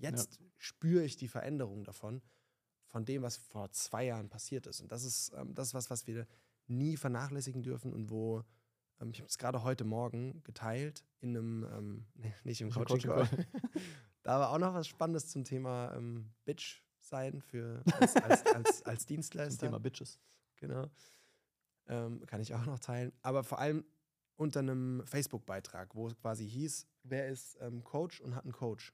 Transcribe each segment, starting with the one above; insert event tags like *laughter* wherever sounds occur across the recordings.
Jetzt spüre ich die Veränderung davon, von dem, was vor zwei Jahren passiert ist. Und das ist, ähm, das ist was, was wir nie vernachlässigen dürfen und wo, ähm, ich habe es gerade heute Morgen geteilt in einem, ähm, *laughs* nee, nicht im Coaching Call. *laughs* da war auch noch was Spannendes zum Thema ähm, Bitch sein für als, als, als, als *laughs* Dienstleister. Zum Thema Bitches. Genau. Ähm, kann ich auch noch teilen. Aber vor allem unter einem Facebook-Beitrag, wo es quasi hieß, wer ist ähm, Coach und hat einen Coach.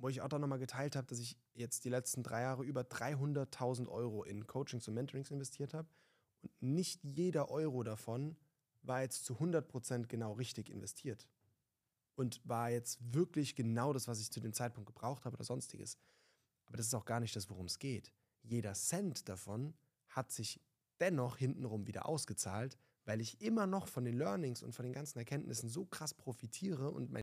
Wo ich auch dann nochmal geteilt habe, dass ich jetzt die letzten drei Jahre über 300.000 Euro in Coachings und Mentorings investiert habe. Und nicht jeder Euro davon war jetzt zu 100% genau richtig investiert. Und war jetzt wirklich genau das, was ich zu dem Zeitpunkt gebraucht habe oder sonstiges. Aber das ist auch gar nicht das, worum es geht. Jeder Cent davon hat sich dennoch hintenrum wieder ausgezahlt, weil ich immer noch von den Learnings und von den ganzen Erkenntnissen so krass profitiere und mein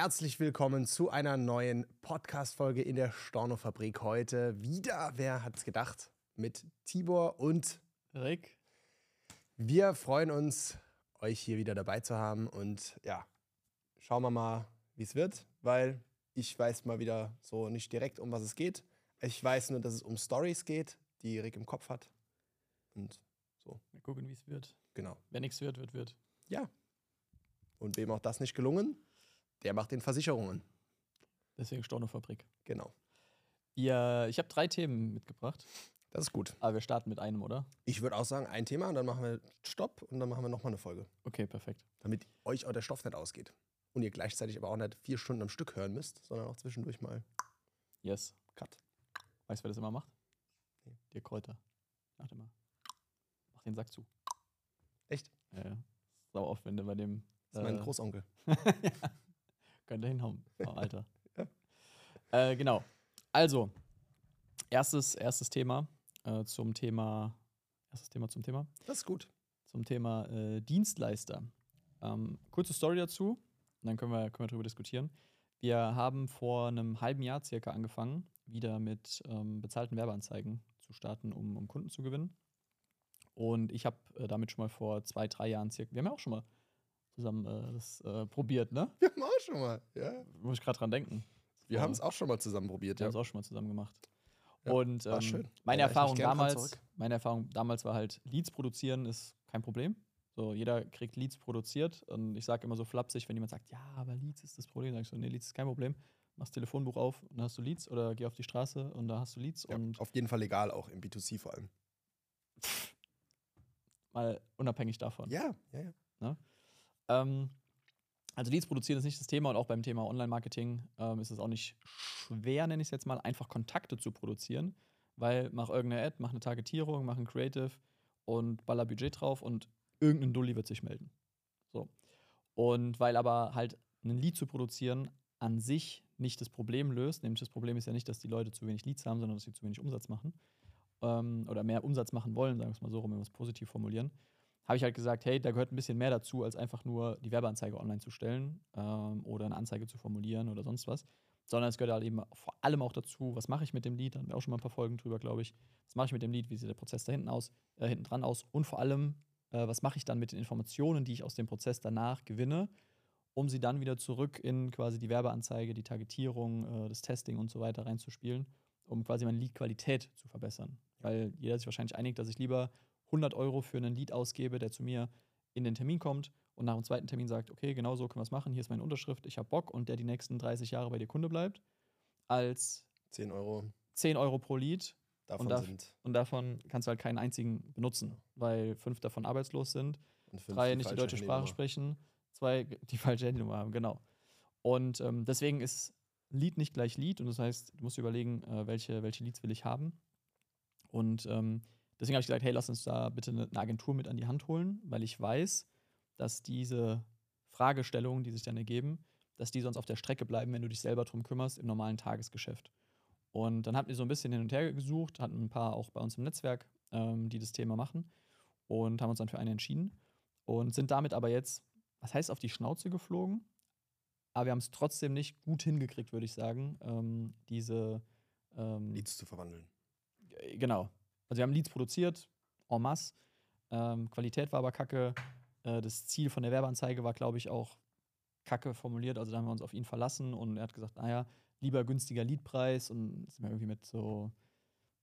Herzlich willkommen zu einer neuen Podcast-Folge in der Storno-Fabrik. Heute wieder, wer hat's gedacht, mit Tibor und Rick? wir freuen uns, euch hier wieder dabei zu haben. Und ja, schauen wir mal, wie es wird, weil ich weiß mal wieder so nicht direkt, um was es geht. Ich weiß nur, dass es um Stories geht, die Rick im Kopf hat. Und Wir gucken, wie es wird. genau. Wenn nichts wird, wird, wird. Ja. Und wem auch das nicht gelungen, der macht den Versicherungen. Deswegen Stornofabrik. Genau. Ja, ich habe drei Themen mitgebracht, Das ist gut. aber wir starten mit einem, oder? Ich würde auch sagen, ein Thema und dann machen wir Stopp und dann machen wir nochmal eine Folge. Okay, perfekt. Damit euch auch der Stoff nicht ausgeht. Und ihr gleichzeitig aber auch nicht vier Stunden am Stück hören müsst, sondern auch zwischendurch mal Yes. Cut. Weißt du, wer das immer macht? Nee. Dir Kräuter. Macht immer. Mach den Sack zu. Echt? Ja, ja. Sau oft, wenn du bei dem. Das ist mein äh, Großonkel. ja. *laughs* *laughs* Könnte hinhauen, *laughs* oh, Alter. Ja. äh, genau. Also, erstes, erstes Thema äh, zum Thema. Erstes Thema zum Thema. Das ist gut. Zum Thema äh, Dienstleister. Ähm, kurze Story dazu, und dann können wir, können wir darüber diskutieren. Wir haben vor einem halben Jahr circa angefangen, wieder mit ähm, bezahlten Werbeanzeigen zu starten, um, um Kunden zu gewinnen. Und ich habe äh, damit schon mal vor zwei, drei Jahren circa, wir haben ja auch schon mal zusammen äh, das äh, probiert, ne? Wir haben auch schon mal, ja. Muss ich gerade dran denken. Wir Vor- haben es auch schon mal zusammen probiert, Wir ja. haben es auch schon mal zusammen gemacht. Ja, und war ähm, schön. meine mich Erfahrung damals, meine Erfahrung damals war halt, Leads produzieren ist kein Problem. So, jeder kriegt Leads produziert. Und ich sage immer so flapsig, wenn jemand sagt, ja, aber Leads ist das Problem, sag ich so, nee, Leads ist kein Problem. Machst Telefonbuch auf und da hast du Leads oder geh auf die Straße und da hast du Leads ja. und Auf jeden Fall legal, auch im B2C vor allem. mal unabhängig davon. Ja, ja, ja. Ähm, also Leads produzieren ist nicht das Thema und auch beim Thema Online-Marketing ähm, ist es auch nicht schwer, nenne ich es jetzt mal, einfach Kontakte zu produzieren, weil mach irgendeine Ad, mach eine Targetierung, mach ein Creative und baller Budget drauf und irgendein Dulli wird sich melden. So. Und weil aber halt ein Lead zu produzieren an sich nicht das Problem löst, nämlich das Problem ist ja nicht, dass die Leute zu wenig Leads haben, sondern dass sie zu wenig Umsatz machen ähm, oder mehr Umsatz machen wollen, sagen wir es mal so rum, wenn wir es positiv formulieren, habe ich halt gesagt, hey, da gehört ein bisschen mehr dazu, als einfach nur die Werbeanzeige online zu stellen ähm, oder eine Anzeige zu formulieren oder sonst was. Sondern es gehört halt eben vor allem auch dazu, was mache ich mit dem Lied, da haben wir auch schon mal ein paar Folgen drüber, glaube ich. Was mache ich mit dem Lied, wie sieht der Prozess da hinten aus, äh, hinten dran aus und vor allem, äh, was mache ich dann mit den Informationen, die ich aus dem Prozess danach gewinne, um sie dann wieder zurück in quasi die Werbeanzeige, die Targetierung, äh, das Testing und so weiter reinzuspielen, um quasi meine Lead-Qualität zu verbessern. Weil jeder sich wahrscheinlich einigt, dass ich lieber 100 Euro für einen Lead ausgebe, der zu mir in den Termin kommt und nach dem zweiten Termin sagt, okay, genau so können wir es machen, hier ist meine Unterschrift, ich habe Bock und der die nächsten 30 Jahre bei dir Kunde bleibt, als 10 Euro. 10 Euro pro Lead davon darf- sind Und davon kannst du halt keinen einzigen benutzen, weil fünf davon arbeitslos sind, und drei nicht die deutsche Sprache sprechen, zwei *laughs* die falsche Handynummer haben, genau. Und ähm, deswegen ist Lead nicht gleich Lead und das heißt, du musst überlegen, äh, welche, welche Leads will ich haben. Und ähm, deswegen habe ich gesagt, hey, lass uns da bitte eine, eine Agentur mit an die Hand holen, weil ich weiß, dass diese Fragestellungen, die sich dann ergeben, dass die sonst auf der Strecke bleiben, wenn du dich selber drum kümmerst im normalen Tagesgeschäft. Und dann hatten wir so ein bisschen hin und her gesucht, hatten ein paar auch bei uns im Netzwerk, ähm, die das Thema machen und haben uns dann für eine entschieden und sind damit aber jetzt, was heißt auf die Schnauze geflogen, aber wir haben es trotzdem nicht gut hingekriegt, würde ich sagen, ähm, diese ähm, Leads zu verwandeln. Genau. Also wir haben Leads produziert, en masse. Ähm, Qualität war aber kacke. Äh, das Ziel von der Werbeanzeige war, glaube ich, auch kacke formuliert. Also da haben wir uns auf ihn verlassen und er hat gesagt, naja, lieber günstiger Leadpreis und sind wir irgendwie mit so,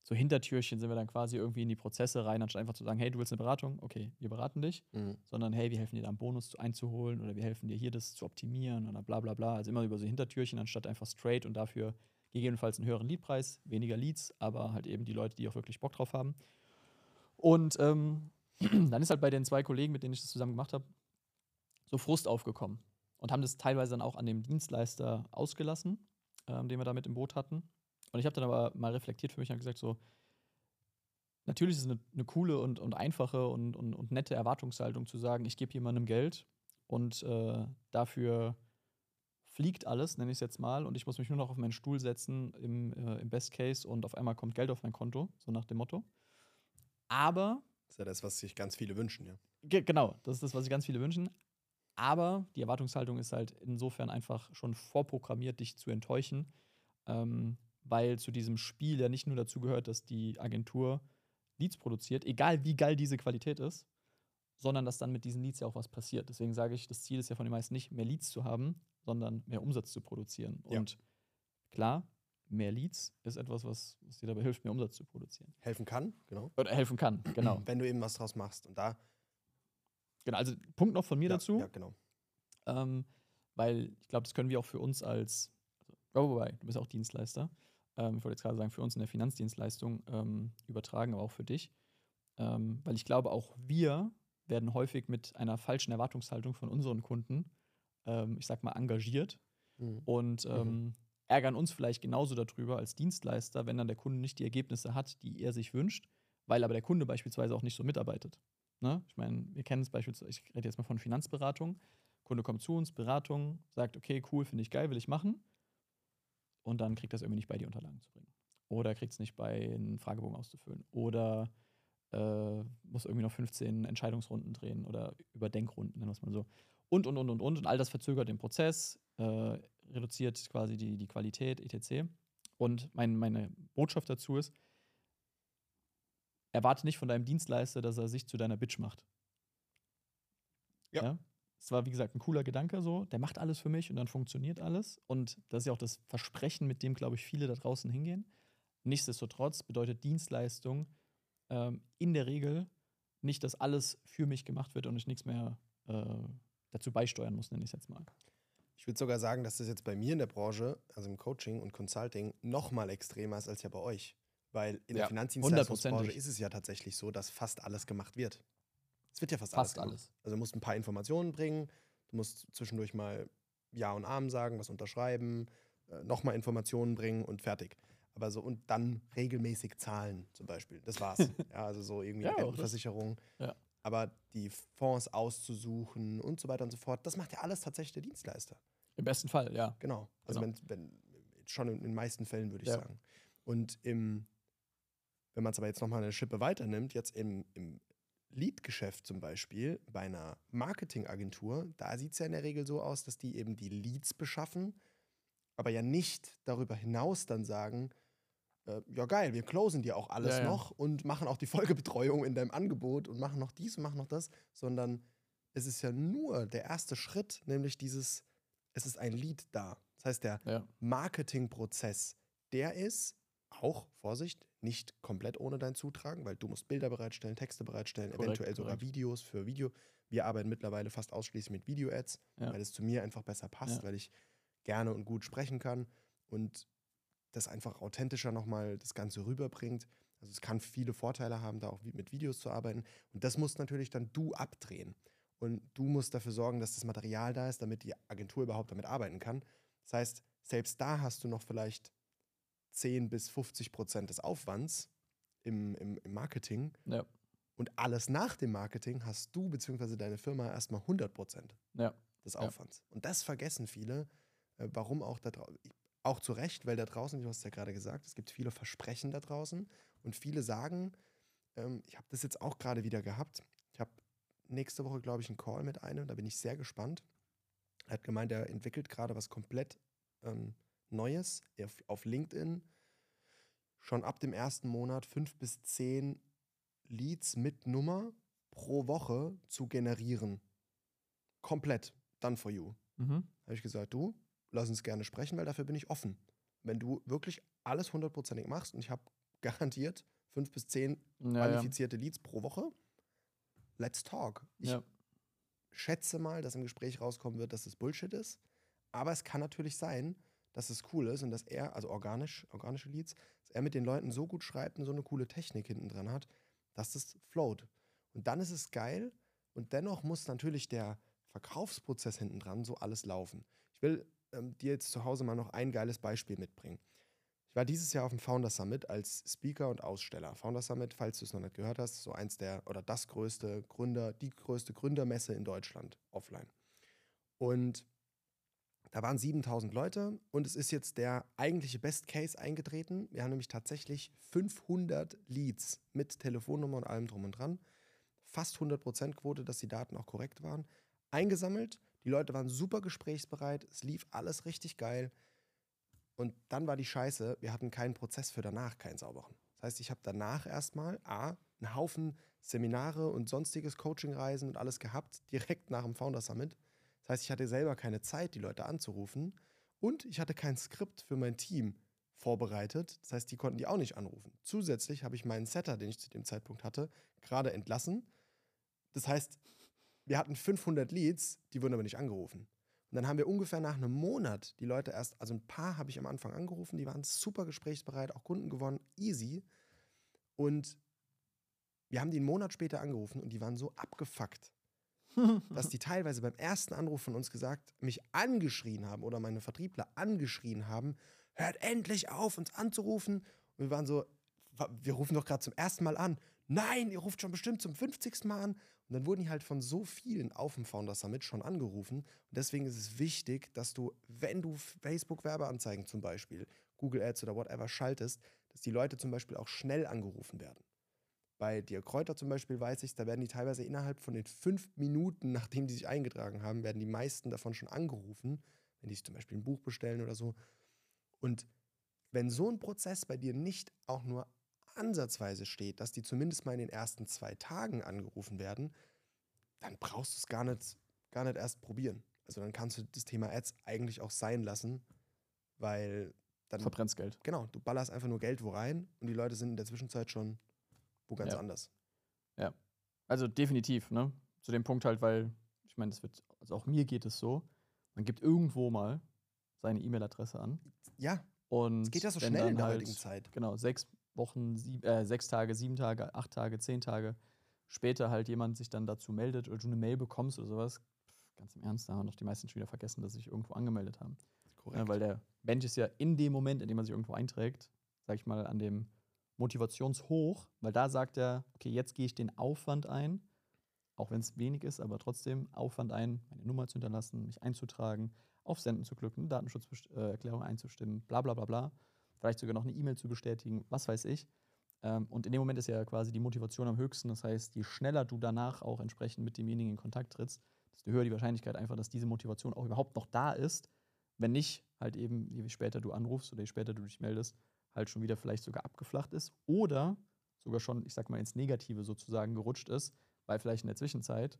so Hintertürchen sind wir dann quasi irgendwie in die Prozesse rein, anstatt einfach zu sagen, hey, du willst eine Beratung? Okay, wir beraten dich. Mhm. Sondern hey, wir helfen dir da einen Bonus zu- einzuholen oder wir helfen dir hier das zu optimieren oder bla bla bla. Also immer über so Hintertürchen, anstatt einfach straight und dafür gegebenenfalls einen höheren Leadpreis, weniger Leads, aber halt eben die Leute, die auch wirklich Bock drauf haben. Und ähm, *clears throat* dann ist halt bei den zwei Kollegen, mit denen ich das zusammen gemacht habe, so Frust aufgekommen und haben das teilweise dann auch an dem Dienstleister ausgelassen, ähm, den wir da mit im Boot hatten. Und ich habe dann aber mal reflektiert für mich und gesagt, so, natürlich ist es eine, eine coole und, und einfache und, und, und nette Erwartungshaltung zu sagen, ich gebe jemandem Geld und äh, dafür fliegt alles, nenne ich es jetzt mal, und ich muss mich nur noch auf meinen Stuhl setzen im, äh, im Best Case und auf einmal kommt Geld auf mein Konto, so nach dem Motto. Aber, Das ist ja das, was sich ganz viele wünschen, ja. ge genau, das ist das, was sich ganz viele wünschen. Aber die Erwartungshaltung ist halt insofern einfach schon vorprogrammiert, dich zu enttäuschen, ähm, weil zu diesem Spiel ja nicht nur dazu gehört, dass die Agentur Leads produziert, egal wie geil diese Qualität ist, sondern dass dann mit diesen Leads ja auch was passiert. Deswegen sage ich, das Ziel ist ja von den meisten nicht, mehr Leads zu haben, sondern mehr Umsatz zu produzieren. Ja. Und klar, mehr Leads ist etwas, was, was dir dabei hilft, mehr Umsatz zu produzieren. Helfen kann, genau. Oder helfen kann, genau. *clears throat* Wenn du eben was draus machst. Und da. genau. Also Punkt noch von mir ja, dazu. Ja, genau. ähm, weil ich glaube, das können wir auch für uns als, also, wobei, du bist auch Dienstleister, ähm, ich wollte jetzt gerade sagen, für uns in der Finanzdienstleistung ähm, übertragen, aber auch für dich, ähm, weil ich glaube, auch wir werden häufig mit einer falschen Erwartungshaltung von unseren Kunden, ähm, ich sag mal, engagiert Mhm. und ähm, ärgern uns vielleicht genauso darüber als Dienstleister, wenn dann der Kunde nicht die Ergebnisse hat, die er sich wünscht, weil aber der Kunde beispielsweise auch nicht so mitarbeitet. Ne? Ich meine, wir kennen es beispielsweise, ich rede jetzt mal von Finanzberatung. Kunde kommt zu uns, Beratung, sagt, okay, cool, finde ich geil, will ich machen. Und dann kriegt das irgendwie nicht bei, die Unterlagen zu bringen. Oder kriegt es nicht bei, einen Fragebogen auszufüllen. Oder äh, muss irgendwie noch 15 Entscheidungsrunden drehen oder Überdenkrunden, nennen wir es mal so. Und, und, und, und, und. Und all das verzögert den Prozess, äh, reduziert quasi die, die Qualität, etc. Und mein, meine Botschaft dazu ist, erwarte nicht von deinem Dienstleister, dass er sich zu deiner Bitch macht. Ja. Es war, wie gesagt, ein cooler Gedanke so. Der macht alles für mich und dann funktioniert alles. Und das ist ja auch das Versprechen, mit dem, glaube ich, viele da draußen hingehen. Nichtsdestotrotz bedeutet Dienstleistung ähm, in der Regel nicht, dass alles für mich gemacht wird und ich nichts mehr äh, dazu beisteuern muss, nenne ich es jetzt mal. Ich würde sogar sagen, dass das jetzt bei mir in der Branche, also im Coaching und Consulting, noch mal extremer ist als ja bei euch. Weil in der Ja, Finanzdienstleistungsbranche hundertprozentig. ist es ja tatsächlich so, dass fast alles gemacht wird. Es wird ja fast, Fast alles. alles. Gemacht. Also du musst ein paar Informationen bringen, du musst zwischendurch mal Ja und Amen sagen, was unterschreiben, äh, nochmal Informationen bringen und fertig. Aber so und dann regelmäßig zahlen zum Beispiel. Das war's. *laughs* ja, also so irgendwie Ja. Rentenversicherung. Ja. Aber die Fonds auszusuchen und so weiter und so fort, das macht ja alles tatsächlich der Dienstleister. Im besten Fall, ja. Genau. Also Genau. Wenn, wenn, schon in den meisten Fällen würde ich Ja. sagen. Und im, wenn man es aber jetzt nochmal eine Schippe weiternimmt, jetzt im, im Lead-Geschäft zum Beispiel, bei einer Marketingagentur, da sieht es ja in der Regel so aus, dass die eben die Leads beschaffen, aber ja nicht darüber hinaus dann sagen, äh, ja geil, wir closen dir auch alles Ja, ja. noch und machen auch die *laughs* Folgebetreuung in deinem Angebot und machen noch dies und machen noch das, sondern es ist ja nur der erste Schritt, nämlich dieses, es ist ein Lead da. Das heißt, der ja. Marketingprozess, der ist auch, Vorsicht, nicht komplett ohne dein Zutragen, weil du musst Bilder bereitstellen, Texte bereitstellen, Korrekt, eventuell sogar korrekt. Videos für Video. Wir arbeiten mittlerweile fast ausschließlich mit Video-Ads, Ja. weil es zu mir einfach besser passt, Ja. weil ich gerne und gut sprechen kann und das einfach authentischer nochmal das Ganze rüberbringt. Also es kann viele Vorteile haben, da auch mit Videos zu arbeiten. Und das musst natürlich dann du abdrehen. Und du musst dafür sorgen, dass das Material da ist, damit die Agentur überhaupt damit arbeiten kann. Das heißt, selbst da hast du noch vielleicht 10 bis 50 Prozent des Aufwands im, im, im Marketing. Ja. Und alles nach dem Marketing hast du bzw. deine Firma erstmal 100 Prozent Ja. des Ja. Aufwands. Und das vergessen viele. Äh, warum auch da draußen? Auch zu Recht, weil da draußen, du hast ja gerade gesagt, es gibt viele Versprechen da draußen und viele sagen, ähm, ich habe das jetzt auch gerade wieder gehabt. Ich habe nächste Woche, glaube ich, einen Call mit einem, da bin ich sehr gespannt. Er hat gemeint, er entwickelt gerade was komplett ähm, Neues auf, auf LinkedIn. Schon ab dem ersten Monat fünf bis zehn Leads mit Nummer pro Woche zu generieren. Komplett. Done for you. Mhm. Habe ich gesagt, du, lass uns gerne sprechen, weil dafür bin ich offen. Wenn du wirklich alles hundertprozentig machst und ich habe *laughs* garantiert fünf bis zehn Ja, ja. qualifizierte Leads pro Woche, let's talk. Ich ja. schätze mal, dass im Gespräch rauskommen wird, dass es Bullshit ist. Aber es kann natürlich sein, dass es cool ist und dass er, also organisch, organische Leads, dass er mit den Leuten so gut schreibt und so eine coole Technik hinten dran hat, dass das float. Und dann ist es geil und dennoch muss natürlich der Verkaufsprozess hinten dran so alles laufen. Ich will ähm, dir jetzt zu Hause mal noch ein geiles Beispiel mitbringen. Ich war dieses Jahr auf dem Founder Summit als Speaker und Aussteller. Founder Summit, falls du es noch nicht gehört hast, so eins der oder das größte Gründer, die größte Gründermesse in Deutschland offline. Und da waren 7000 Leute und es ist jetzt der eigentliche Best Case eingetreten. Wir haben nämlich tatsächlich 500 Leads mit Telefonnummer und allem drum und dran. Fast 100% Quote, dass die Daten auch korrekt waren. Eingesammelt. Die Leute waren super gesprächsbereit. Es lief alles richtig geil. Und dann war die Scheiße, wir hatten keinen Prozess für danach, keinen sauberen. Das heißt, ich habe danach erstmal A, einen Haufen Seminare und sonstiges Coachingreisen und alles gehabt, direkt nach dem Founder Summit. Das heißt, ich hatte selber keine Zeit, die Leute anzurufen. Und ich hatte kein Skript für mein Team vorbereitet. Das heißt, die konnten die auch nicht anrufen. Zusätzlich habe ich meinen Setter, den ich zu dem Zeitpunkt hatte, gerade entlassen. Das heißt, wir hatten 500 Leads, die wurden aber nicht angerufen. Und dann haben wir ungefähr nach einem Monat die Leute erst, also ein paar habe ich am Anfang angerufen, die waren super gesprächsbereit, auch Kunden gewonnen, easy. Und wir haben die einen Monat später angerufen und die waren so abgefuckt, *laughs* dass die teilweise beim ersten Anruf von uns gesagt, mich angeschrien haben oder meine Vertriebler angeschrien haben, hört endlich auf, uns anzurufen. Und wir waren so, "Wa- wir rufen doch gerade zum ersten Mal an. Nein, ihr ruft schon bestimmt zum 50. Mal an. Und dann wurden die halt von so vielen auf dem Founder Summit schon angerufen. Und deswegen ist es wichtig, dass du, wenn du Facebook-Werbeanzeigen zum Beispiel, Google Ads oder whatever schaltest, dass die Leute zum Beispiel auch schnell angerufen werden. Bei dir Kräuter zum Beispiel weiß ich, da werden die teilweise innerhalb von den fünf Minuten, nachdem die sich eingetragen haben, werden die meisten davon schon angerufen, wenn die sich zum Beispiel ein Buch bestellen oder so. Und wenn so ein Prozess bei dir nicht auch nur ansatzweise steht, dass die zumindest mal in den ersten zwei Tagen angerufen werden, dann brauchst du es gar nicht, gar nicht erst probieren. Also dann kannst du das Thema Ads eigentlich auch sein lassen, weil dann, Verbrennst Geld. genau, du ballerst einfach nur Geld wo rein und die Leute sind in der Zwischenzeit schon wo ganz Ja. anders. Also definitiv, ne? Zu dem Punkt halt, weil, ich meine, das wird, also auch mir geht es so, man gibt irgendwo mal seine E-Mail-Adresse an. Ja, Und es geht ja so schnell in der halt, heutigen Zeit. Genau, sechs Wochen, sieb, äh, sechs Tage, sieben Tage, acht Tage, zehn Tage später halt jemand sich dann dazu meldet oder du eine Mail bekommst oder sowas. Ganz im Ernst, da haben doch die meisten schon wieder vergessen, dass sie sich irgendwo angemeldet haben. Korrekt. Ja, weil der Mensch ist ja in dem Moment, in dem man sich irgendwo einträgt, sag ich mal, an dem Motivationshoch, weil da sagt er, okay, jetzt gehe ich den Aufwand ein, auch wenn es wenig ist, aber trotzdem Aufwand ein, meine Nummer zu hinterlassen, mich einzutragen, auf Senden zu klicken, Datenschutzerklärung einzustimmen, bla bla bla bla, vielleicht sogar noch eine E-Mail zu bestätigen, was weiß ich. Ähm, und in dem Moment ist ja quasi die Motivation am höchsten. Das heißt, je schneller du danach auch entsprechend mit demjenigen in Kontakt trittst, desto höher die Wahrscheinlichkeit einfach, dass diese Motivation auch überhaupt noch da ist. Wenn nicht, halt eben, je später du anrufst oder je später du dich meldest, halt schon wieder vielleicht sogar abgeflacht ist oder sogar schon, ich sag mal, ins Negative sozusagen gerutscht ist, weil vielleicht in der Zwischenzeit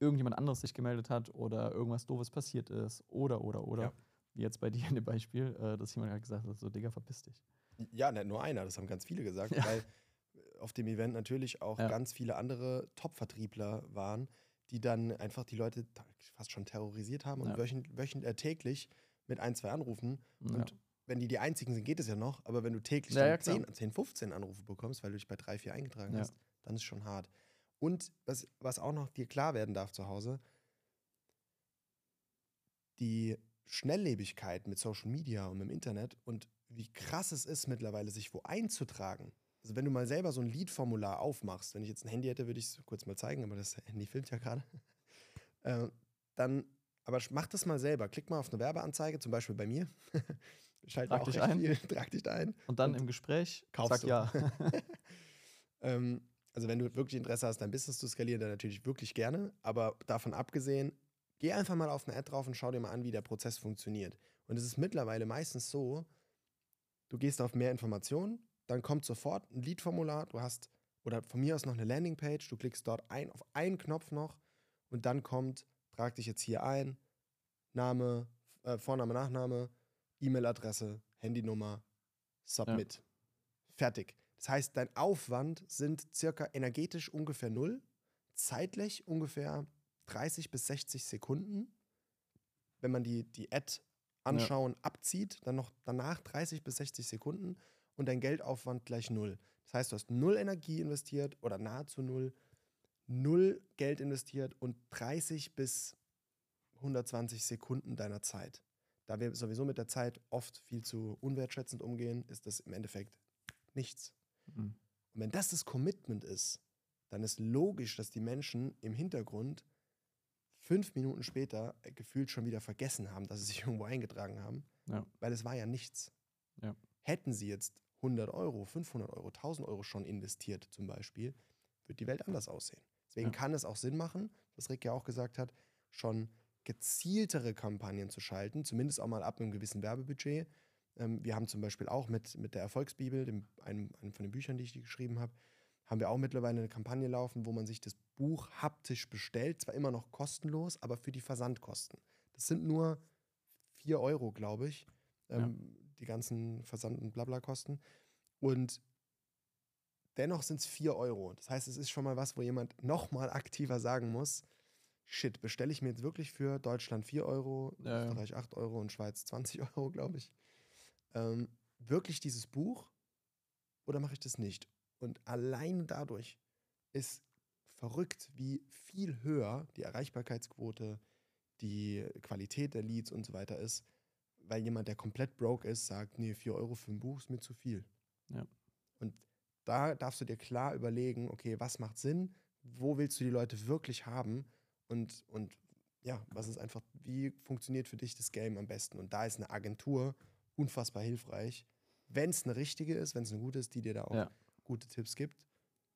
irgendjemand anderes sich gemeldet hat oder irgendwas Doofes passiert ist oder, oder, oder. Ja. Wie jetzt bei dir in dem Beispiel, äh, dass jemand halt gesagt hat, so, Digga, verpiss dich. Ja, nicht nur einer, das haben ganz viele gesagt, Ja. weil auf dem Event natürlich auch Ja. ganz viele andere Top-Vertriebler waren, die dann einfach die Leute fast schon terrorisiert haben und Ja. wöchent, wöchent, äh, täglich mit ein, zwei Anrufen. Und wenn die die einzigen sind, geht es ja noch, aber wenn du täglich Ja, dann ja, klar. 10, 10, 15 Anrufe bekommst, weil du dich bei drei, vier eingetragen hast, dann ist schon hart. Und was, was auch noch dir klar werden darf zu Hause, die Schnelllebigkeit mit Social Media und mit dem Internet und wie krass es ist, mittlerweile sich wo einzutragen. Also wenn du mal selber so ein Liedformular aufmachst, wenn ich jetzt ein Handy hätte, würde ich es kurz mal zeigen, aber das Handy filmt ja gerade. *laughs* äh, dann, aber mach das mal selber. Klick mal auf eine Werbeanzeige, zum Beispiel bei mir. *laughs* Schalte Trag auch dich ein. viel, *laughs* trag dich da ein. Und dann Und im Gespräch kaufst sag du. ja. Ähm, also wenn du wirklich Interesse hast, dein Business zu skalieren, dann natürlich wirklich gerne. Aber davon abgesehen, geh einfach mal auf eine Ad drauf und schau dir mal an, wie der Prozess funktioniert. Und es ist mittlerweile meistens so, du gehst auf mehr Informationen, dann kommt sofort ein Lead-Formular, du hast, oder von mir aus noch eine Landingpage, du klickst dort ein, auf einen Knopf noch und dann kommt, trag dich jetzt hier ein, Name, äh, Vorname, Nachname, E-Mail-Adresse, Handynummer, Submit. Fertig. Das heißt, dein Aufwand sind circa energetisch ungefähr null, zeitlich ungefähr 30 bis 60 Sekunden. Wenn man die, die Ad anschauen abzieht, dann noch danach 30 bis 60 Sekunden und dein Geldaufwand gleich null. Das heißt, du hast null Energie investiert oder nahezu null, null Geld investiert und 30 bis 120 Sekunden deiner Zeit. Da wir sowieso mit der Zeit oft viel zu unwertschätzend umgehen, ist das im Endeffekt nichts. Mhm. Und wenn das das Commitment ist, dann ist logisch, dass die Menschen im Hintergrund fünf Minuten später äh, gefühlt schon wieder vergessen haben, dass sie sich *laughs* irgendwo eingetragen haben, Ja. weil es war ja nichts. Ja. Hätten sie jetzt 100 Euro, 500 Euro, 1000 Euro schon investiert zum Beispiel, wird die Welt anders aussehen. Deswegen Ja. kann es auch Sinn machen, was Rick ja auch gesagt hat, schon gezieltere Kampagnen zu schalten, zumindest auch mal ab einem gewissen Werbebudget. Ähm, wir haben zum Beispiel auch mit, mit der Erfolgsbibel, dem, einem, einem von den Büchern, die ich geschrieben habe, haben wir auch mittlerweile eine Kampagne laufen, wo man sich das Buch haptisch bestellt. Zwar immer noch kostenlos, aber für die Versandkosten. Das sind nur 4 Euro, glaube ich. Ähm, Die ganzen Versand- und Blabla-Kosten. Und dennoch sind es 4 Euro. Das heißt, es ist schon mal was, wo jemand nochmal aktiver sagen muss: Shit, bestelle ich mir jetzt wirklich für Deutschland 4 Euro, Ja, ja. Österreich 8 Euro und Schweiz 20 *laughs* Euro, glaube ich. Ähm, wirklich dieses Buch oder mache ich das nicht? Und allein dadurch ist verrückt, wie viel höher die Erreichbarkeitsquote, die Qualität der Leads und so weiter ist, weil jemand, der komplett broke ist, sagt, nee, 4 Euro für ein Buch ist mir zu viel. Ja. Und da darfst du dir klar überlegen, okay, was macht Sinn, wo willst du die Leute wirklich haben und, und ja, was ist einfach, wie funktioniert für dich das Game am besten? Und da ist eine Agentur unfassbar hilfreich, wenn es eine richtige ist, wenn es eine gute ist, die dir da auch Ja. Gute Tipps gibt,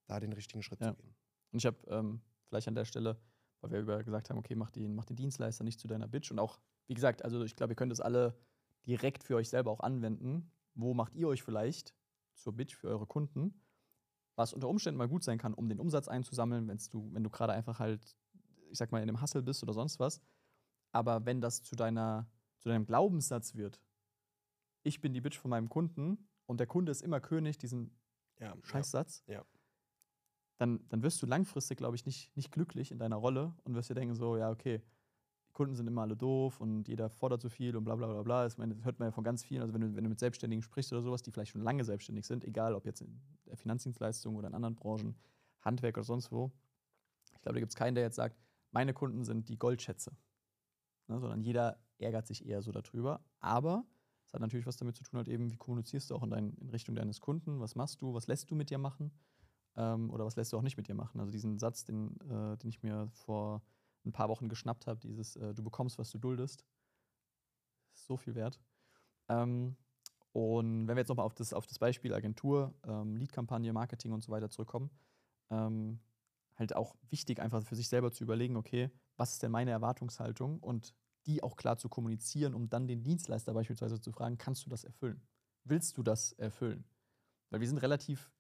da den richtigen Schritt Ja. zu gehen. Und ich habe ähm, vielleicht an der Stelle, weil wir über gesagt haben, okay, mach den, mach den Dienstleister nicht zu deiner Bitch. Und auch, wie gesagt, also ich glaube, ihr könnt das alle direkt für euch selber auch anwenden. Wo macht ihr euch vielleicht zur Bitch für eure Kunden? Was unter Umständen mal gut sein kann, um den Umsatz einzusammeln, wenn's du, wenn du gerade einfach halt, ich sag mal, in einem Hustle bist oder sonst was. Aber wenn das zu deiner, zu deinem Glaubenssatz wird, ich bin die Bitch von meinem Kunden und der Kunde ist immer König, diesen Ja, Scheißsatz, Ja. dann, dann wirst du langfristig, glaube ich, nicht, nicht glücklich in deiner Rolle und wirst dir denken, so, ja, okay, die Kunden sind immer alle doof und jeder fordert zu viel und bla bla bla bla. Das hört man ja von ganz vielen. Also wenn du, wenn du mit Selbstständigen sprichst oder sowas, die vielleicht schon lange selbstständig sind, egal ob jetzt in der Finanzdienstleistung oder in anderen Branchen, Handwerk oder sonst wo. Ich glaube, da gibt es keinen, der jetzt sagt, meine Kunden sind die Goldschätze. Ne, sondern jeder ärgert sich eher so darüber. Aber es hat natürlich was damit zu tun, halt eben, wie kommunizierst du auch in, dein, in Richtung deines Kunden, was machst du, was lässt du mit dir machen ähm, oder was lässt du auch nicht mit dir machen. Also diesen Satz, den, äh, den ich mir vor ein paar Wochen geschnappt habe, dieses äh, du bekommst, was du duldest, ist so viel wert. Ähm, und wenn wir jetzt nochmal auf das, auf das Beispiel Agentur, ähm, Lead-Kampagne, Marketing und so weiter zurückkommen, ähm, halt auch wichtig, einfach für sich selber zu überlegen, okay, was ist denn meine Erwartungshaltung und die auch klar zu kommunizieren, um dann den Dienstleister beispielsweise zu fragen, kannst du das erfüllen? Willst du das erfüllen? Weil wir sind relativ,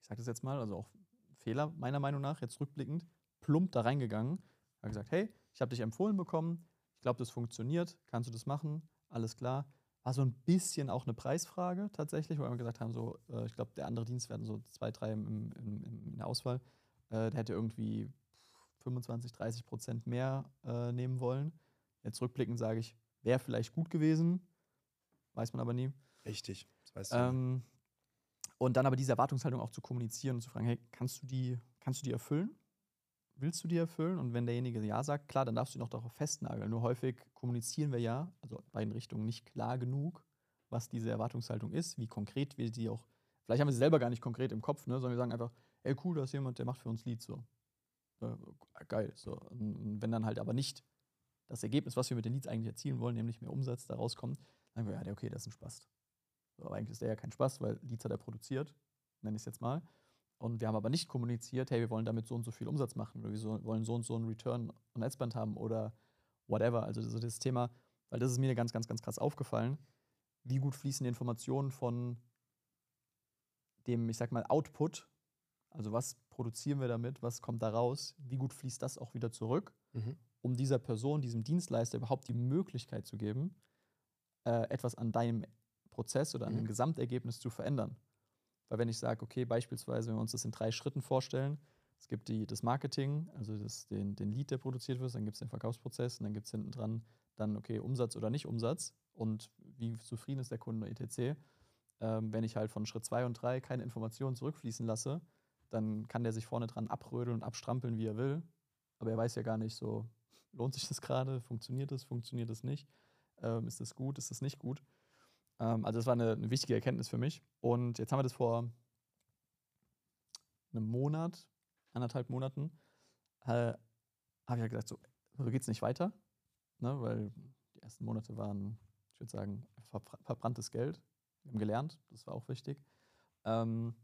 ich sage das jetzt mal, also auch Fehler meiner Meinung nach, jetzt rückblickend, plump da reingegangen, habe gesagt, hey, ich habe dich empfohlen bekommen, ich glaube, das funktioniert, kannst du das machen? Alles klar. War so ein bisschen auch eine Preisfrage tatsächlich, weil wir gesagt haben, so, äh, ich glaube, der andere Dienst werden so zwei, drei im, im, im, in der Auswahl, äh, der hätte irgendwie 25, 30 Prozent mehr äh, nehmen wollen. Jetzt rückblickend sage ich, wäre vielleicht gut gewesen, weiß man aber nie. Richtig. Das weißt du. Ähm, und dann aber diese Erwartungshaltung auch zu kommunizieren und zu fragen, hey, kannst du die, kannst du die erfüllen? Willst du die erfüllen? Und wenn derjenige Ja sagt, klar, dann darfst du ihn auch darauf festnageln. Nur häufig kommunizieren wir ja, also in beiden Richtungen, nicht klar genug, was diese Erwartungshaltung ist, wie konkret wir die auch, vielleicht haben wir sie selber gar nicht konkret im Kopf, ne, sondern wir sagen einfach, ey, cool, da ist jemand, der macht für uns Lied so. Äh, geil. So. Und wenn dann halt aber nicht das Ergebnis, was wir mit den Leads eigentlich erzielen wollen, nämlich mehr Umsatz da rauskommt, dann sagen wir, ja, okay, das ist ein Spaß. So, aber eigentlich ist der ja kein Spaß, weil Leads hat er produziert, nenne ich es jetzt mal. Und wir haben aber nicht kommuniziert, hey, wir wollen damit so und so viel Umsatz machen oder wir so, wollen so und so einen Return on Adspend haben oder whatever. Also so das Thema, weil das ist mir ganz, ganz, ganz krass aufgefallen. Wie gut fließen die Informationen von dem, ich sag mal, Output, also was produzieren wir damit, was kommt da raus, wie gut fließt das auch wieder zurück, Mhm. um dieser Person, diesem Dienstleister überhaupt die Möglichkeit zu geben, äh, etwas an deinem Prozess oder an dem Mhm. Gesamtergebnis zu verändern. Weil wenn ich sage, okay, beispielsweise, wenn wir uns das in drei Schritten vorstellen, es gibt die, das Marketing, also das, den, den Lead, der produziert wird, dann gibt es den Verkaufsprozess und dann gibt es hinten dran dann, okay, Umsatz oder nicht Umsatz und wie zufrieden ist der Kunde etc. Ähm, wenn ich halt von Schritt zwei und drei keine Informationen zurückfließen lasse, dann kann der sich vorne dran abrödeln und abstrampeln, wie er will. Aber er weiß ja gar nicht so, *laughs* lohnt sich das gerade, funktioniert das, funktioniert das nicht, ähm, ist das gut, ist das nicht gut. Ähm, also das war eine, eine wichtige Erkenntnis für mich. Und jetzt haben wir das vor einem Monat, anderthalb Monaten, äh, habe ich ja gesagt, so, so geht es nicht weiter, ne? weil die ersten Monate waren, ich würde sagen, verbr verbranntes Geld. Wir haben gelernt, das war auch wichtig. Ähm,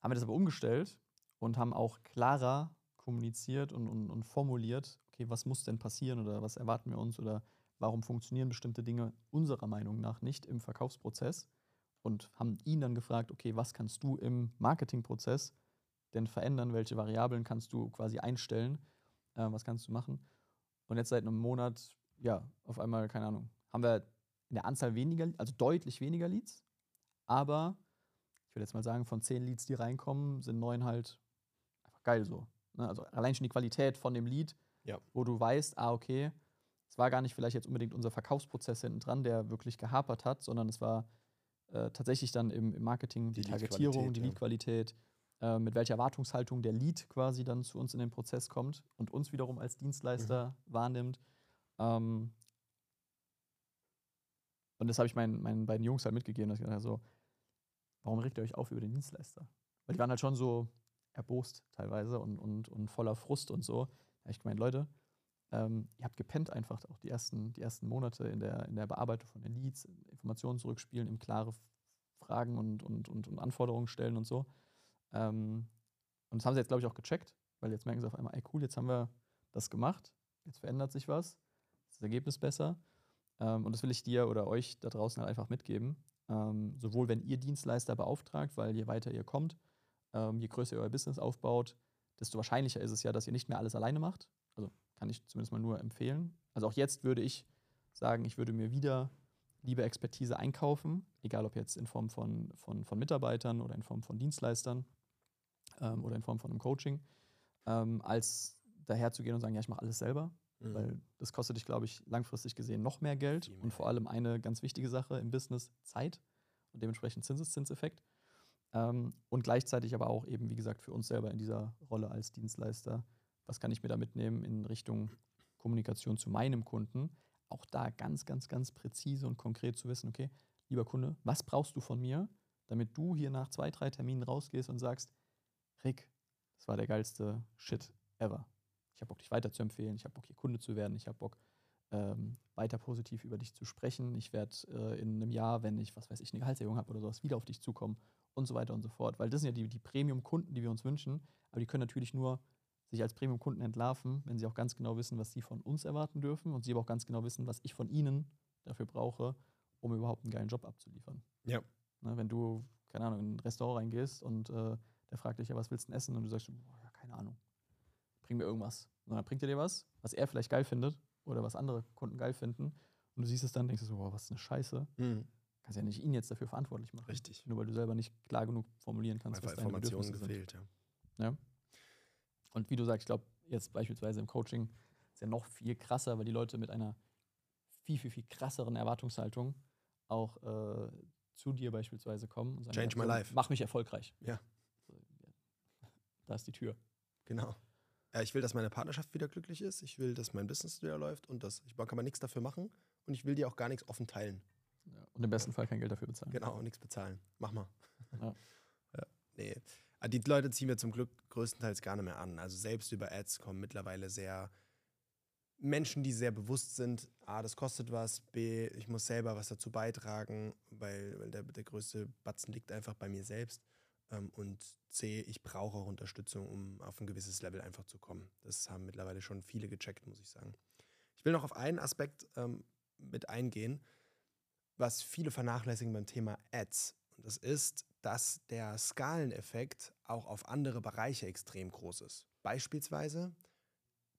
haben wir das aber umgestellt und haben auch klarer kommuniziert und, und, und formuliert, okay, was muss denn passieren oder was erwarten wir uns oder warum funktionieren bestimmte Dinge unserer Meinung nach nicht im Verkaufsprozess? Und haben ihn dann gefragt, okay, was kannst du im Marketingprozess denn verändern, welche Variablen kannst du quasi einstellen, äh, was kannst du machen. Und jetzt seit einem Monat, ja, auf einmal, keine Ahnung, haben wir in der Anzahl weniger, also deutlich weniger Leads, aber ich würde jetzt mal sagen, von zehn Leads, die reinkommen, sind neun halt einfach geil so. Ne? Also allein schon die Qualität von dem Lead, Ja. wo du weißt, ah, okay, es war gar nicht vielleicht jetzt unbedingt unser Verkaufsprozess hinten dran, der wirklich gehapert hat, sondern es war äh, tatsächlich dann im, im Marketing die, Die Targetierung, Lead-Qualität, die ja. Leadqualität, äh, mit welcher Erwartungshaltung der Lead quasi dann zu uns in den Prozess kommt und uns wiederum als Dienstleister wahrnimmt. Ähm, und das habe ich meinen, meinen beiden Jungs halt mitgegeben, dass ich gesagt habe, so, warum regt ihr euch auf über den Dienstleister? Weil die waren halt schon so erbost teilweise und, und, und voller Frust und so. Da habe ich gemeint, Leute, ähm, ihr habt gepennt einfach auch die ersten, die ersten Monate in der, in der Bearbeitung von den Leads, Informationen zurückspielen, ihm klare Fragen und, und, und, und Anforderungen stellen und so. Ähm, und das haben sie jetzt, glaube ich, auch gecheckt, weil jetzt merken sie auf einmal, ey cool, jetzt haben wir das gemacht, jetzt verändert sich was, ist das Ergebnis besser. Ähm, und das will ich dir oder euch da draußen halt einfach mitgeben. Ähm, sowohl wenn ihr Dienstleister beauftragt, weil je weiter ihr kommt, ähm, je größer ihr euer Business aufbaut, desto wahrscheinlicher ist es ja, dass ihr nicht mehr alles alleine macht. Also kann ich zumindest mal nur empfehlen. Also auch jetzt würde ich sagen, ich würde mir wieder lieber Expertise einkaufen, egal ob jetzt in Form von, von, von Mitarbeitern oder in Form von Dienstleistern ähm, oder in Form von einem Coaching, ähm, als daherzugehen und sagen, ja, ich mache alles selber. Mhm. Weil das kostet dich, glaube ich, langfristig gesehen noch mehr Geld Viel mehr, und vor allem eine ganz wichtige Sache im Business, Zeit und dementsprechend Zinseszinseffekt. Ähm, und gleichzeitig aber auch eben, wie gesagt, für uns selber in dieser Rolle als Dienstleister, was kann ich mir da mitnehmen in Richtung Kommunikation zu meinem Kunden? Auch da ganz, ganz, ganz präzise und konkret zu wissen, okay, lieber Kunde, was brauchst du von mir, damit du hier nach zwei, drei Terminen rausgehst und sagst, Rick, das war der geilste Shit ever. Ich habe Bock, dich weiterzuempfehlen, ich habe Bock, hier Kunde zu werden, ich habe Bock, ähm, weiter positiv über dich zu sprechen. Ich werde äh, in einem Jahr, wenn ich, was weiß ich, eine Gehaltserhöhung habe oder sowas, wieder auf dich zukommen und so weiter und so fort. Weil das sind ja die, die Premium-Kunden, die wir uns wünschen, aber die können natürlich nur sich als Premium-Kunden entlarven, wenn sie auch ganz genau wissen, was sie von uns erwarten dürfen und sie aber auch ganz genau wissen, was ich von ihnen dafür brauche, um überhaupt einen geilen Job abzuliefern. Ja. Ne, wenn du, keine Ahnung, in ein Restaurant reingehst und äh, der fragt dich ja, was willst du denn essen? Und du sagst, boah, ja, keine Ahnung, bring mir irgendwas. Und dann bringt er dir was, was er vielleicht geil findet oder was andere Kunden geil finden. Und du siehst es dann, denkst du so, boah, was ist eine Scheiße. Mhm. Kannst ja nicht ihn jetzt dafür verantwortlich machen. Richtig. Nur weil du selber nicht klar genug formulieren kannst, Einfach was deine Informationen Bedürfnisse sind. gefehlt, ja. Ja. Und wie du sagst, ich glaube, jetzt beispielsweise im Coaching ist ja noch viel krasser, weil die Leute mit einer viel, viel, viel krasseren Erwartungshaltung auch äh, zu dir beispielsweise kommen und sagen, Change my life. mach mich erfolgreich. Ja. Da ist die Tür. Genau. Ja, ich will, dass meine Partnerschaft wieder glücklich ist. Ich will, dass mein Business wieder läuft und das. Ich kann aber nichts dafür machen und ich will dir auch gar nichts offen teilen. Ja. Und im besten Fall kein Geld dafür bezahlen. Genau, nichts bezahlen. Mach mal. Ja. *laughs* ja. Nee. Aber Die Leute ziehen mir zum Glück größtenteils gar nicht mehr an. Also selbst über Ads kommen mittlerweile sehr Menschen, die sehr bewusst sind, A, das kostet was, B, ich muss selber was dazu beitragen, weil, weil der, der größte Batzen liegt einfach bei mir selbst. Ähm, und C, ich brauche auch Unterstützung, um auf ein gewisses Level einfach zu kommen. Das haben mittlerweile schon viele gecheckt, muss ich sagen. Ich will noch auf einen Aspekt ähm, mit eingehen, was viele vernachlässigen beim Thema Ads. Und das ist, dass der Skaleneffekt auch auf andere Bereiche extrem groß ist. Beispielsweise,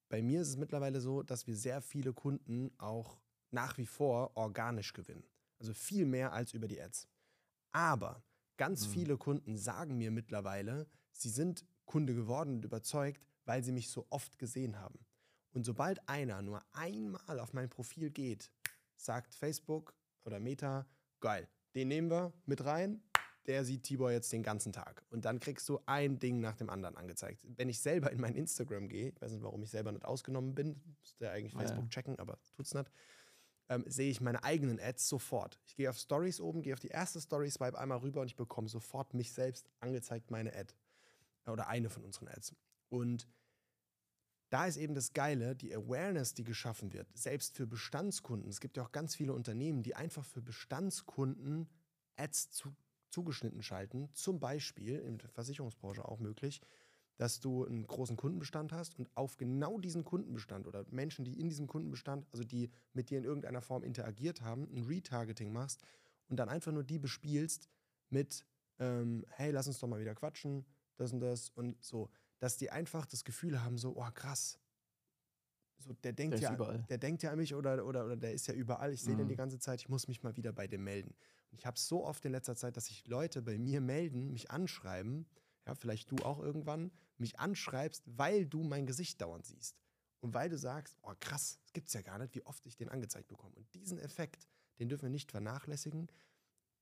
bei mir ist es mittlerweile so, dass wir sehr viele Kunden auch nach wie vor organisch gewinnen. Also viel mehr als über die Ads. Aber ganz Mhm. viele Kunden sagen mir mittlerweile, sie sind Kunde geworden und überzeugt, weil sie mich so oft gesehen haben. Und sobald einer nur einmal auf mein Profil geht, sagt Facebook oder Meta, geil, den nehmen wir mit rein, der sieht Tibor jetzt den ganzen Tag. Und dann kriegst du ein Ding nach dem anderen angezeigt. Wenn ich selber in mein Instagram gehe, ich weiß nicht, warum ich selber nicht ausgenommen bin, müsste eigentlich Ah, ja. Facebook checken, aber tut's nicht, ähm, sehe ich meine eigenen Ads sofort. Ich gehe auf Stories oben, gehe auf die erste Story, swipe einmal rüber und ich bekomme sofort mich selbst angezeigt, meine Ad. Oder eine von unseren Ads. Und da ist eben das Geile, die Awareness, die geschaffen wird, selbst für Bestandskunden. Es gibt ja auch ganz viele Unternehmen, die einfach für Bestandskunden Ads zu, zugeschnitten schalten. Zum Beispiel in der Versicherungsbranche auch möglich, dass du einen großen Kundenbestand hast und auf genau diesen Kundenbestand oder Menschen, die in diesem Kundenbestand, also die mit dir in irgendeiner Form interagiert haben, ein Retargeting machst und dann einfach nur die bespielst mit, ähm, hey, lass uns doch mal wieder quatschen, das und das und so, dass die einfach das Gefühl haben, so, oh krass, so, der denkt Der ja, überall. der denkt ja an mich oder, oder, oder der ist ja überall, ich sehe den Mhm. die ganze Zeit, ich muss mich mal wieder bei dem melden. Und ich habe es so oft in letzter Zeit, dass sich Leute bei mir melden, mich anschreiben, ja, vielleicht du auch irgendwann, mich anschreibst, weil du mein Gesicht dauernd siehst. Und weil du sagst, oh krass, das gibt's ja gar nicht, wie oft ich den angezeigt bekomme. Und diesen Effekt, den dürfen wir nicht vernachlässigen,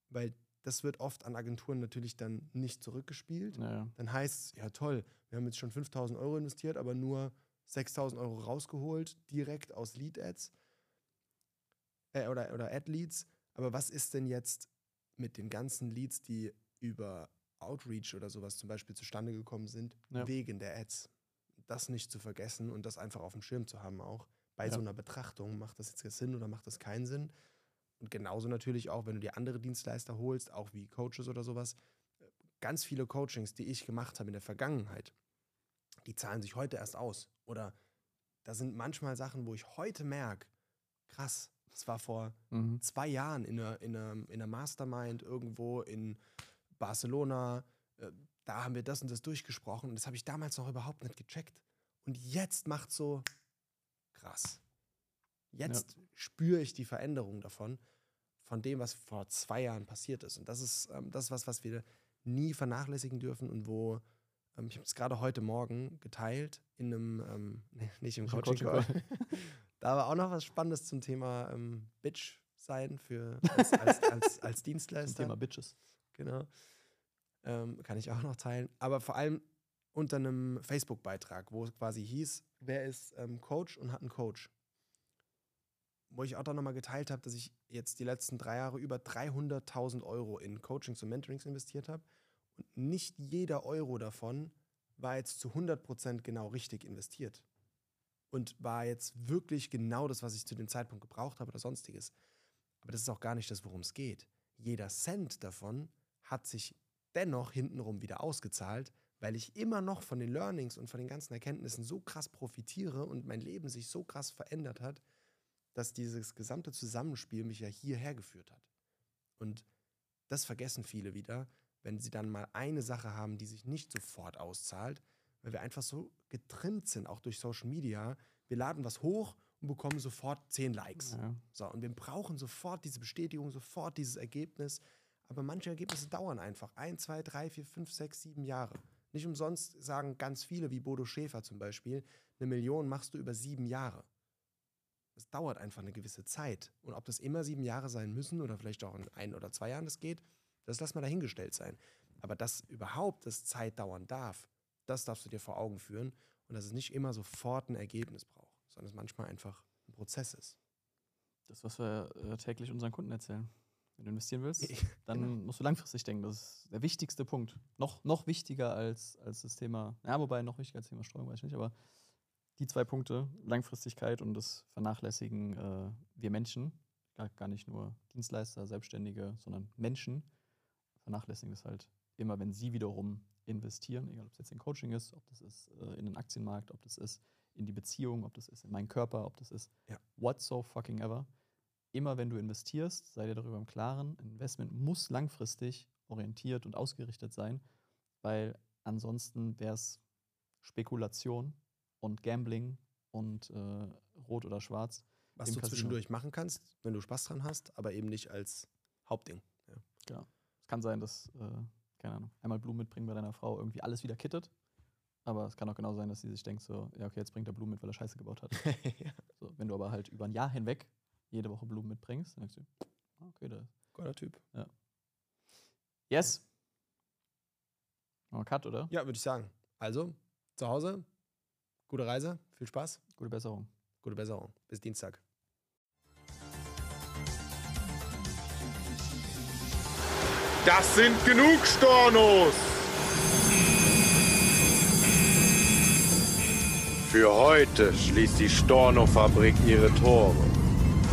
weil das wird oft an Agenturen natürlich dann nicht zurückgespielt. Naja. Dann heißt es, ja toll, wir haben jetzt schon 5000 Euro investiert, aber nur 6000 Euro rausgeholt, direkt aus Lead-Ads äh, oder, oder Ad-Leads. Aber was ist denn jetzt mit den ganzen Leads, die über Outreach oder sowas zum Beispiel zustande gekommen sind, Ja. wegen der Ads? Das nicht zu vergessen und das einfach auf dem Schirm zu haben auch. Bei Ja. so einer Betrachtung, macht das jetzt Sinn oder macht das keinen Sinn? Und genauso natürlich auch, wenn du dir andere Dienstleister holst, auch wie Coaches oder sowas. Ganz viele Coachings, die ich gemacht habe in der Vergangenheit, die zahlen sich heute erst aus. Oder da sind manchmal Sachen, wo ich heute merke, krass, das war vor Mhm. zwei Jahren in einer, in einer, in einer Mastermind irgendwo in Barcelona. äh, Da haben wir das und das durchgesprochen und das habe ich damals noch überhaupt nicht gecheckt. Und jetzt macht so krass. Jetzt spüre ich die Veränderung davon, von dem, was vor zwei Jahren passiert ist. Und das ist, ähm, das ist was, was wir nie vernachlässigen dürfen und wo, ähm, ich habe es gerade heute Morgen geteilt in einem, ähm, *laughs* nicht im Coaching Call. *laughs* da war auch noch was Spannendes zum Thema ähm, Bitch sein für als, als, als, als *laughs* Zum Dienstleister. Thema Bitches. Genau. Ähm, kann ich auch noch teilen. Aber vor allem unter einem Facebook-Beitrag, wo es quasi hieß, wer ist ähm, Coach und hat einen Coach. Wo ich auch dann nochmal geteilt habe, dass ich jetzt die letzten drei Jahre über 300.000 Euro in Coachings und Mentorings investiert habe. Und nicht jeder Euro davon war jetzt zu 100% genau richtig investiert. Und war jetzt wirklich genau das, was ich zu dem Zeitpunkt gebraucht habe oder sonstiges. Aber das ist auch gar nicht das, worum es geht. Jeder Cent davon hat sich dennoch hintenrum wieder ausgezahlt, weil ich immer noch von den Learnings und von den ganzen Erkenntnissen so krass profitiere und mein Leben sich so krass verändert hat, dass dieses gesamte Zusammenspiel mich ja hierher geführt hat. Und das vergessen viele wieder, wenn sie dann mal eine Sache haben, die sich nicht sofort auszahlt, weil wir einfach so getrimmt sind, auch durch Social Media. Wir laden was hoch und bekommen sofort 10 Likes. Ja. So, und wir brauchen sofort diese Bestätigung, sofort dieses Ergebnis. Aber manche Ergebnisse dauern einfach ein, zwei, drei, vier, fünf, sechs, sieben Jahre. Nicht umsonst sagen ganz viele, wie Bodo Schäfer zum Beispiel, eine Million machst du über sieben Jahre. Es dauert einfach eine gewisse Zeit. Und ob das immer sieben Jahre sein müssen oder vielleicht auch in ein oder zwei Jahren das geht, das lass mal dahingestellt sein. Aber dass überhaupt das Zeit dauern darf, das darfst du dir vor Augen führen und dass es nicht immer sofort ein Ergebnis braucht, sondern es manchmal einfach ein Prozess ist. Das, was wir äh, täglich unseren Kunden erzählen. Wenn du investieren willst, *laughs* dann genau. musst du langfristig denken. Das ist der wichtigste Punkt. Noch, noch wichtiger als, als das Thema, ja, wobei noch wichtiger als das Thema Streuung, weiß ich nicht, aber die zwei Punkte, Langfristigkeit und das Vernachlässigen äh, wir Menschen, gar, gar nicht nur Dienstleister, Selbstständige, sondern Menschen, vernachlässigen das halt immer, wenn sie wiederum investieren, egal ob es jetzt in Coaching ist, ob das ist äh, in den Aktienmarkt, ob das ist in die Beziehung, ob das ist in meinen Körper, ob das ist Ja. what so fucking ever. Immer wenn du investierst, sei dir darüber im Klaren, ein Investment muss langfristig orientiert und ausgerichtet sein, weil ansonsten wäre es Spekulation und Gambling und äh, Rot oder Schwarz. Was du Casino. zwischendurch machen kannst, wenn du Spaß dran hast, aber eben nicht als Hauptding. Ja. Es kann sein, dass, äh, keine Ahnung, einmal Blumen mitbringen bei deiner Frau irgendwie alles wieder kittet. Aber es kann auch genau sein, dass sie sich denkt, so, ja, okay, jetzt bringt er Blumen mit, weil er Scheiße gebaut hat. *laughs* ja. So, wenn du aber halt über ein Jahr hinweg jede Woche Blumen mitbringst, dann denkst du, ah, okay, da Geiler Typ. Yes. Machen wir Cut, oder? Ja, würde ich sagen. Also, zu Hause, gute Reise, viel Spaß, Gute Besserung. gute Besserung. Bis Dienstag. Das sind genug Stornos! Für heute schließt die Storno-Fabrik ihre Tore.